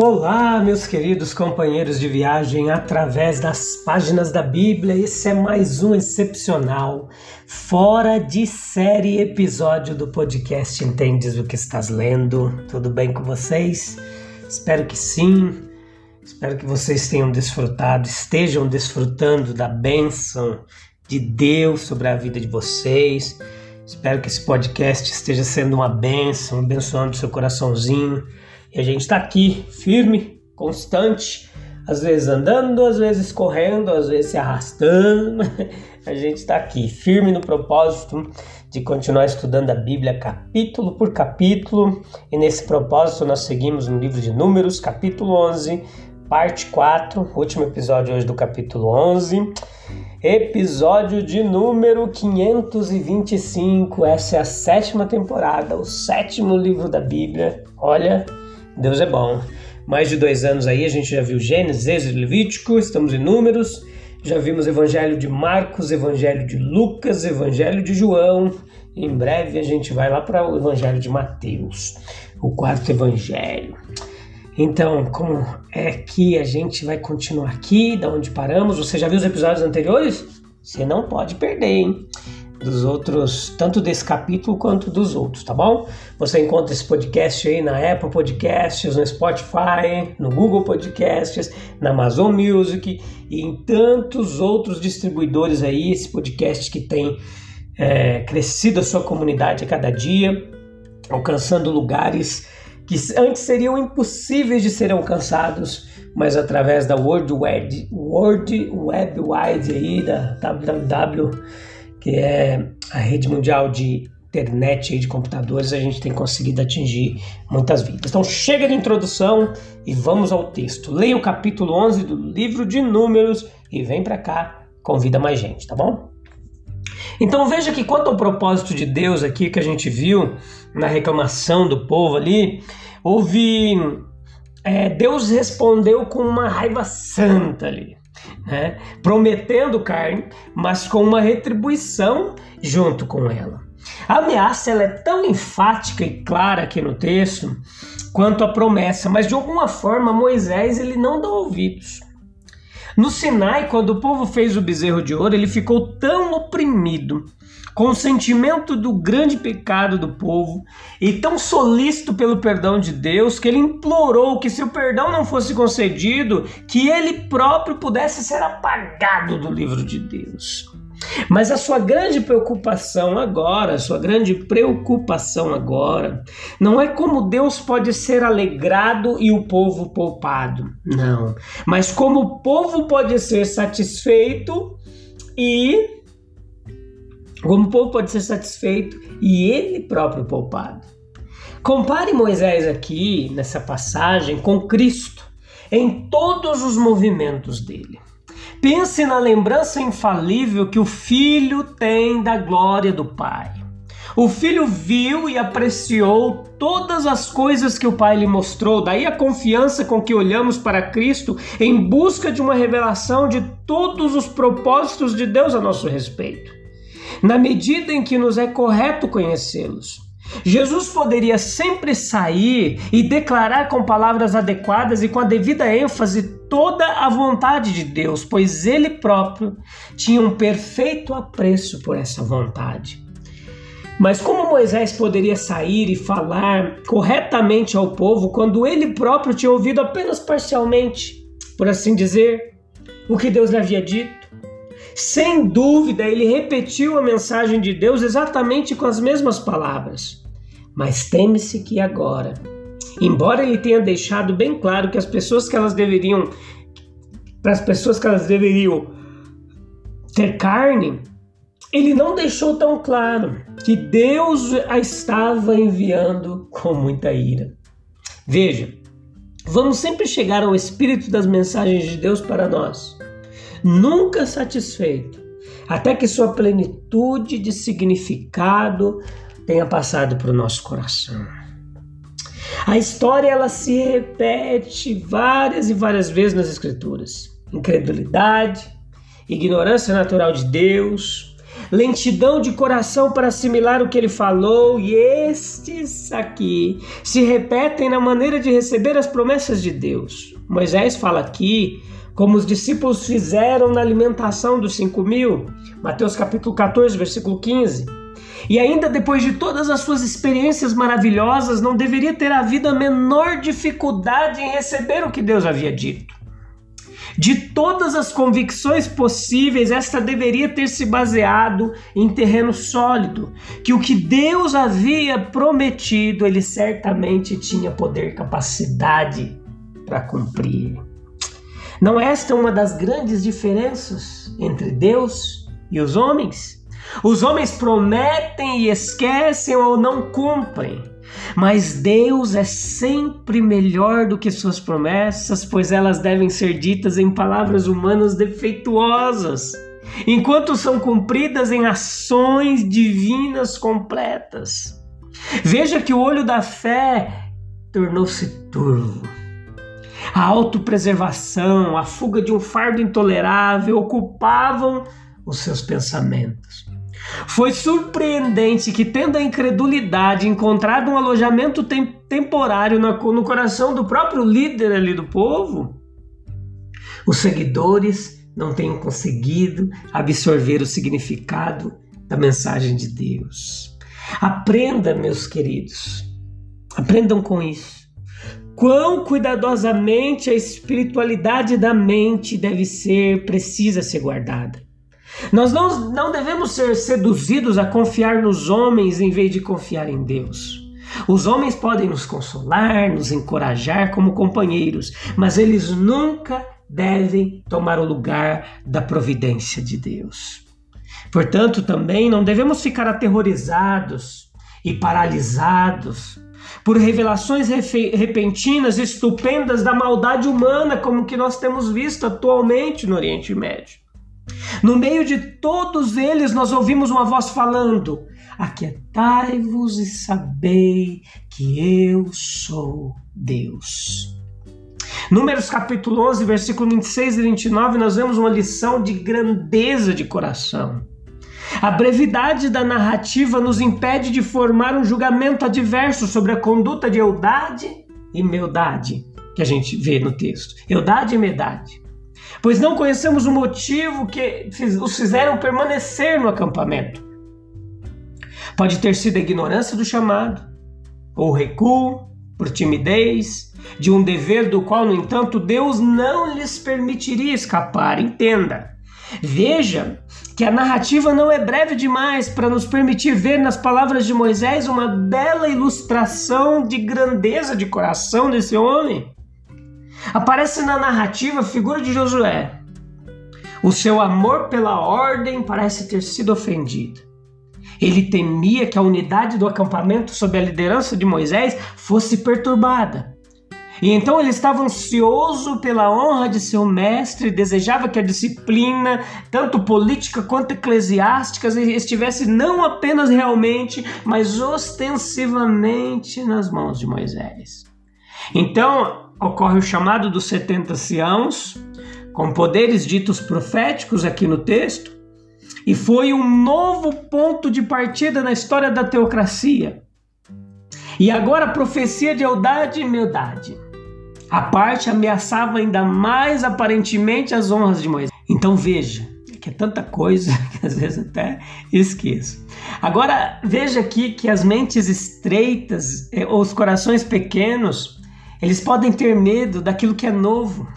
Olá, meus queridos companheiros de viagem através das páginas da Bíblia. Esse é mais um excepcional, fora de série episódio do podcast Entendes o que estás lendo? Tudo bem com vocês? Espero que sim. Espero que vocês tenham desfrutado, estejam desfrutando da bênção de Deus sobre a vida de vocês. Espero que esse podcast esteja sendo uma bênção, abençoando seu coraçãozinho e a gente está aqui, firme, constante, às vezes andando, às vezes correndo, às vezes se arrastando. a gente está aqui, firme no propósito de continuar estudando a Bíblia capítulo por capítulo. E nesse propósito nós seguimos no livro de Números, capítulo 11, parte 4, último episódio hoje do capítulo 11. Episódio de número 525. Essa é a sétima temporada, o sétimo livro da Bíblia. Olha, Deus é bom. Mais de dois anos aí, a gente já viu Gênesis, Êxodo, Levítico, estamos em Números, já vimos Evangelho de Marcos, Evangelho de Lucas, Evangelho de João. Em breve a gente vai lá para o Evangelho de Mateus, o quarto Evangelho. Então, como é que a gente vai continuar aqui, da onde paramos? Você já viu os episódios anteriores? Você não pode perder, hein? Dos outros, tanto desse capítulo quanto dos outros, tá bom? Você encontra esse podcast aí na Apple Podcasts, no Spotify, no Google Podcasts, na Amazon Music e em tantos outros distribuidores aí. Esse podcast que tem é, crescido a sua comunidade a cada dia, alcançando lugares que antes seriam impossíveis de serem alcançados, mas através da World Wide, World Web Wide aí, da www que é a rede mundial de internet e de computadores, a gente tem conseguido atingir muitas vidas. Então chega de introdução e vamos ao texto. Leia o capítulo 11 do livro de Números e vem para cá, convida mais gente, tá bom? Então veja que quanto ao propósito de Deus aqui que a gente viu na reclamação do povo ali, houve é, Deus respondeu com uma raiva santa ali né? prometendo carne, mas com uma retribuição junto com ela. A ameaça ela é tão enfática e clara aqui no texto quanto a promessa, mas de alguma forma Moisés ele não dá ouvidos. No Sinai, quando o povo fez o bezerro de ouro, ele ficou tão oprimido com o sentimento do grande pecado do povo e tão solícito pelo perdão de Deus que ele implorou que se o perdão não fosse concedido, que ele próprio pudesse ser apagado do livro de Deus. Mas a sua grande preocupação agora, a sua grande preocupação agora, não é como Deus pode ser alegrado e o povo poupado, não, mas como o povo pode ser satisfeito e como o povo pode ser satisfeito e ele próprio poupado. Compare Moisés aqui, nessa passagem, com Cristo, em todos os movimentos dele. Pense na lembrança infalível que o filho tem da glória do Pai. O filho viu e apreciou todas as coisas que o Pai lhe mostrou, daí a confiança com que olhamos para Cristo em busca de uma revelação de todos os propósitos de Deus a nosso respeito na medida em que nos é correto conhecê-los. Jesus poderia sempre sair e declarar com palavras adequadas e com a devida ênfase toda a vontade de Deus, pois ele próprio tinha um perfeito apreço por essa vontade. Mas como Moisés poderia sair e falar corretamente ao povo quando ele próprio tinha ouvido apenas parcialmente, por assim dizer, o que Deus lhe havia dito? Sem dúvida, ele repetiu a mensagem de Deus exatamente com as mesmas palavras. Mas teme-se que agora, embora ele tenha deixado bem claro que as pessoas que elas deveriam para as pessoas que elas deveriam ter carne, ele não deixou tão claro que Deus a estava enviando com muita ira. Veja, vamos sempre chegar ao espírito das mensagens de Deus para nós, nunca satisfeito, até que sua plenitude de significado tenha passado para o nosso coração. A história ela se repete várias e várias vezes nas escrituras. Incredulidade, ignorância natural de Deus, lentidão de coração para assimilar o que ele falou, e estes aqui se repetem na maneira de receber as promessas de Deus. Moisés fala aqui como os discípulos fizeram na alimentação dos cinco mil, Mateus capítulo 14, versículo 15. E ainda depois de todas as suas experiências maravilhosas, não deveria ter havido a menor dificuldade em receber o que Deus havia dito. De todas as convicções possíveis, esta deveria ter se baseado em terreno sólido, que o que Deus havia prometido, ele certamente tinha poder e capacidade para cumprir. Não é esta uma das grandes diferenças entre Deus e os homens? Os homens prometem e esquecem ou não cumprem. Mas Deus é sempre melhor do que suas promessas, pois elas devem ser ditas em palavras humanas defeituosas, enquanto são cumpridas em ações divinas completas. Veja que o olho da fé tornou-se turvo. A autopreservação, a fuga de um fardo intolerável ocupavam os seus pensamentos. Foi surpreendente que, tendo a incredulidade encontrado um alojamento tem temporário no, coração do próprio líder ali do povo, os seguidores não tenham conseguido absorver o significado da mensagem de Deus. Aprenda, meus queridos, aprendam com isso. Quão cuidadosamente a espiritualidade da mente deve ser, precisa ser guardada. Nós não, não devemos ser seduzidos a confiar nos homens em vez de confiar em Deus. Os homens podem nos consolar, nos encorajar como companheiros, mas eles nunca devem tomar o lugar da providência de Deus. Portanto, também não devemos ficar aterrorizados e paralisados por revelações repentinas, estupendas da maldade humana, como que nós temos visto atualmente no Oriente Médio. No meio de todos eles, nós ouvimos uma voz falando: Aquietai-vos e sabei que eu sou Deus. Números capítulo 11, versículo 26 e 29, nós vemos uma lição de grandeza de coração. A brevidade da narrativa nos impede de formar um julgamento adverso sobre a conduta de Eudade e Meudade, que a gente vê no texto. Eudade e Medade pois não conhecemos o motivo que os fizeram permanecer no acampamento. Pode ter sido a ignorância do chamado, ou recuo, por timidez, de um dever do qual, no entanto, Deus não lhes permitiria escapar. Entenda. Veja que a narrativa não é breve demais para nos permitir ver nas palavras de Moisés uma bela ilustração de grandeza de coração desse homem. Aparece na narrativa a figura de Josué. O seu amor pela ordem parece ter sido ofendido. Ele temia que a unidade do acampamento sob a liderança de Moisés fosse perturbada. E então ele estava ansioso pela honra de seu mestre, desejava que a disciplina, tanto política quanto eclesiástica, estivesse não apenas realmente, mas ostensivamente nas mãos de Moisés. Então, ocorre o chamado dos 70 anciãos, com poderes ditos proféticos aqui no texto, e foi um novo ponto de partida na história da teocracia. E agora a profecia de Eldade e Meldade. A parte ameaçava ainda mais aparentemente as honras de Moisés. Então veja, que é tanta coisa que às vezes até esqueço. Agora veja aqui que as mentes estreitas, eh, os corações pequenos, eles podem ter medo daquilo que é novo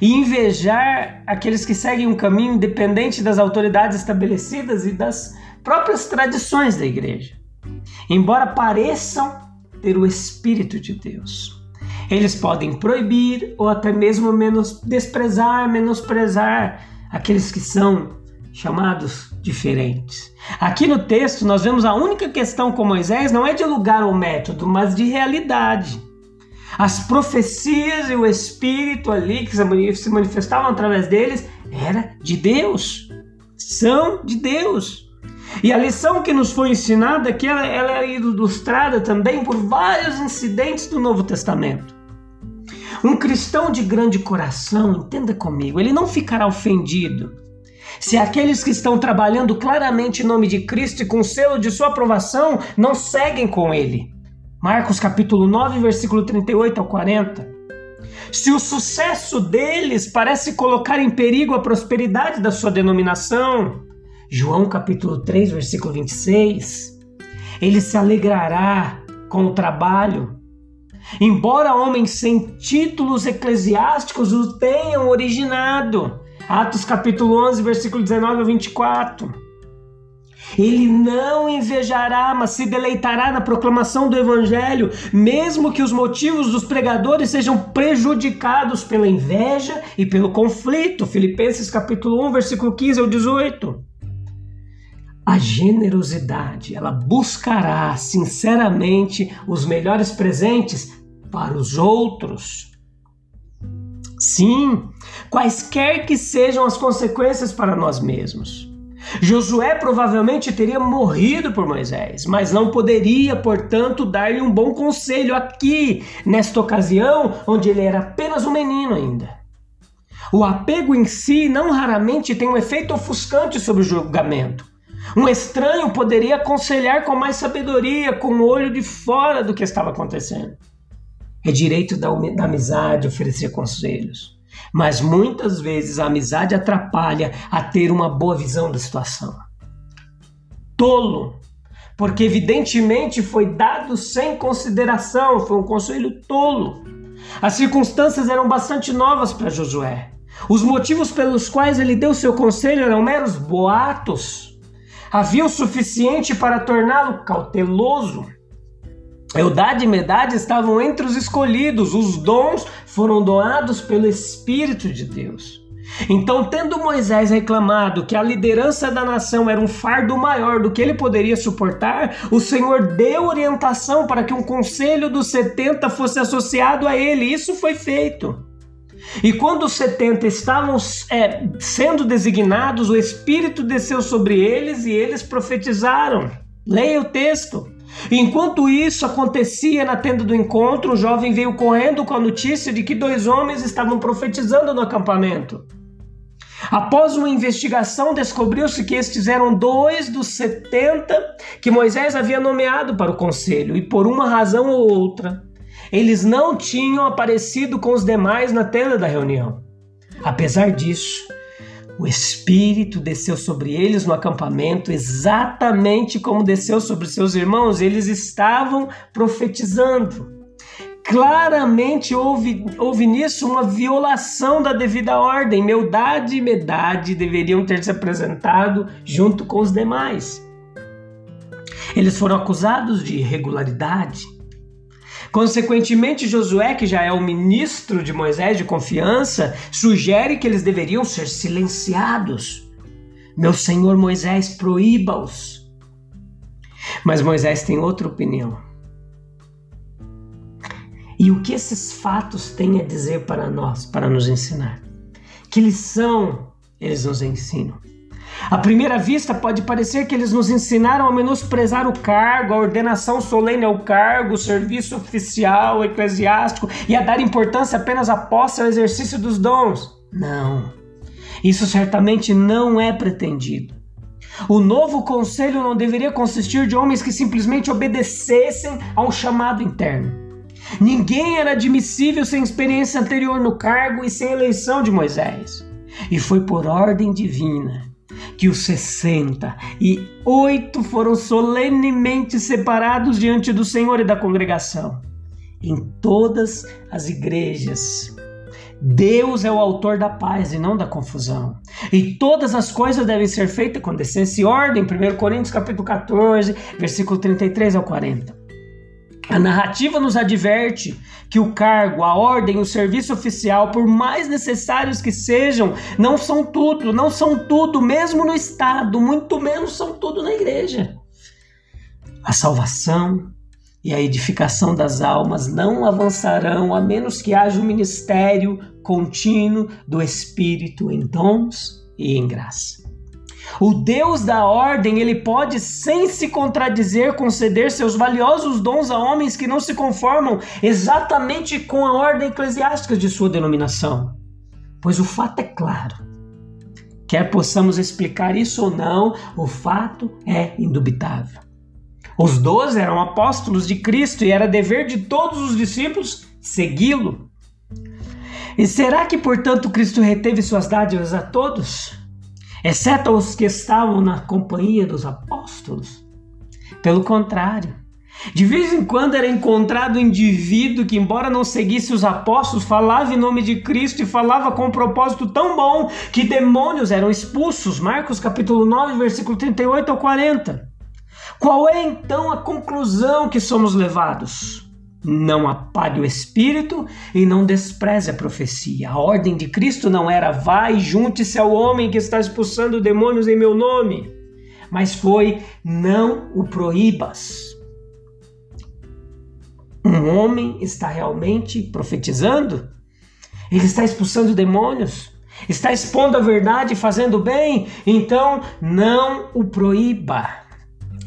e invejar aqueles que seguem um caminho independente das autoridades estabelecidas e das próprias tradições da igreja, embora pareçam ter o Espírito de Deus. Eles podem proibir ou até mesmo menos desprezar, menosprezar aqueles que são chamados diferentes. Aqui no texto nós vemos a única questão com Moisés não é de lugar ou método, mas de realidade. As profecias e o espírito ali que se manifestavam através deles era de Deus. São de Deus. E a lição que nos foi ensinada aqui ela, ela é ilustrada também por vários incidentes do Novo Testamento. Um cristão de grande coração, entenda comigo, ele não ficará ofendido se aqueles que estão trabalhando claramente em nome de Cristo e com selo de sua aprovação não seguem com ele. Marcos capítulo 9, versículo 38 ao 40. Se o sucesso deles parece colocar em perigo a prosperidade da sua denominação, João capítulo 3, versículo 26, ele se alegrará com o trabalho. Embora homens sem títulos eclesiásticos o tenham originado, Atos capítulo 11, versículo 19 ao 24. Ele não invejará, mas se deleitará na proclamação do evangelho, mesmo que os motivos dos pregadores sejam prejudicados pela inveja e pelo conflito. Filipenses capítulo 1, versículo 15 ao 18. A generosidade, ela buscará sinceramente os melhores presentes para os outros. Sim, quaisquer que sejam as consequências para nós mesmos. Josué provavelmente teria morrido por Moisés, mas não poderia, portanto, dar-lhe um bom conselho aqui, nesta ocasião, onde ele era apenas um menino ainda. O apego em si não raramente tem um efeito ofuscante sobre o julgamento. Um estranho poderia aconselhar com mais sabedoria, com o olho de fora do que estava acontecendo. É direito da, da amizade oferecer conselhos. Mas muitas vezes a amizade atrapalha a ter uma boa visão da situação. Tolo, porque evidentemente foi dado sem consideração, foi um conselho tolo. As circunstâncias eram bastante novas para Josué. Os motivos pelos quais ele deu seu conselho eram meros boatos. Havia o suficiente para torná-lo cauteloso. Eudade e Medade estavam entre os escolhidos, os dons foram doados pelo Espírito de Deus. Então, tendo Moisés reclamado que a liderança da nação era um fardo maior do que ele poderia suportar, o Senhor deu orientação para que um conselho dos 70 fosse associado a ele. Isso foi feito. E quando os 70 estavam é, sendo designados, o Espírito desceu sobre eles e eles profetizaram. Leia o texto. Enquanto isso acontecia na tenda do encontro, o jovem veio correndo com a notícia de que dois homens estavam profetizando no acampamento. Após uma investigação, descobriu-se que estes eram dois dos setenta que Moisés havia nomeado para o conselho, e por uma razão ou outra, eles não tinham aparecido com os demais na tenda da reunião. Apesar disso, o Espírito desceu sobre eles no acampamento, exatamente como desceu sobre seus irmãos. Eles estavam profetizando. Claramente houve, houve nisso uma violação da devida ordem. Meudade e Medade deveriam ter se apresentado junto com os demais. Eles foram acusados de irregularidade, Consequentemente, Josué, que já é o ministro de Moisés de confiança, sugere que eles deveriam ser silenciados. Meu senhor Moisés, proíba-os. Mas Moisés tem outra opinião. E o que esses fatos têm a dizer para nós, para nos ensinar? Que lição eles nos ensinam? À primeira vista, pode parecer que eles nos ensinaram a menosprezar o cargo, a ordenação solene ao cargo, o serviço oficial, eclesiástico e a dar importância apenas à posse ao exercício dos dons. Não. Isso certamente não é pretendido. O novo conselho não deveria consistir de homens que simplesmente obedecessem a um chamado interno. Ninguém era admissível sem experiência anterior no cargo e sem eleição de Moisés. E foi por ordem divina que os sessenta e oito foram solenemente separados diante do Senhor e da congregação. Em todas as igrejas, Deus é o autor da paz e não da confusão. E todas as coisas devem ser feitas com decência e ordem. 1 Coríntios capítulo 14, versículo 33 ao 40. A narrativa nos adverte que o cargo, a ordem, o serviço oficial, por mais necessários que sejam, não são tudo, não são tudo, mesmo no Estado, muito menos são tudo na igreja. A salvação e a edificação das almas não avançarão a menos que haja um ministério contínuo do Espírito em dons e em graça. O Deus da ordem, ele pode, sem se contradizer, conceder seus valiosos dons a homens que não se conformam exatamente com a ordem eclesiástica de sua denominação. Pois o fato é claro. Quer possamos explicar isso ou não, o fato é indubitável. Os doze eram apóstolos de Cristo e era dever de todos os discípulos segui-lo. E será que, portanto, Cristo reteve suas dádivas a todos? Exceto os que estavam na companhia dos apóstolos. Pelo contrário, de vez em quando era encontrado um indivíduo que, embora não seguisse os apóstolos, falava em nome de Cristo e falava com um propósito tão bom que demônios eram expulsos. Marcos capítulo 9, versículo 38 ao 40. Qual é então a conclusão que somos levados? Não apague o espírito e não despreze a profecia. A ordem de Cristo não era e junte-se ao homem que está expulsando demônios em meu nome, mas foi não o proíbas. Um homem está realmente profetizando? Ele está expulsando demônios? Está expondo a verdade fazendo bem? Então não o proíba.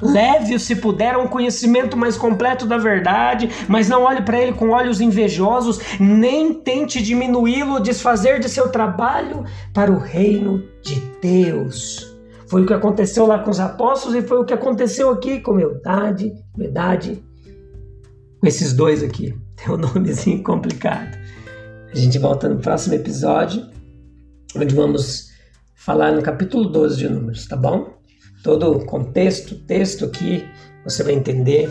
Leve-o, se puder, um conhecimento mais completo da verdade, mas não olhe para ele com olhos invejosos, nem tente diminuí-lo desfazer de seu trabalho para o reino de Deus. Foi o que aconteceu lá com os apóstolos e foi o que aconteceu aqui com Eudade, Medade, com esses dois aqui. Tem um nomezinho complicado. A gente volta no próximo episódio, onde vamos falar no capítulo 12 de Números, tá bom? Todo o contexto, texto aqui, você vai entender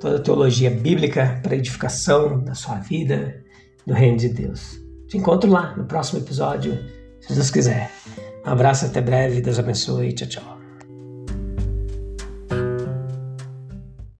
toda a teologia bíblica para edificação da sua vida, do reino de Deus. Te encontro lá no próximo episódio, se Deus quiser. Um abraço, até breve, Deus abençoe, tchau, tchau.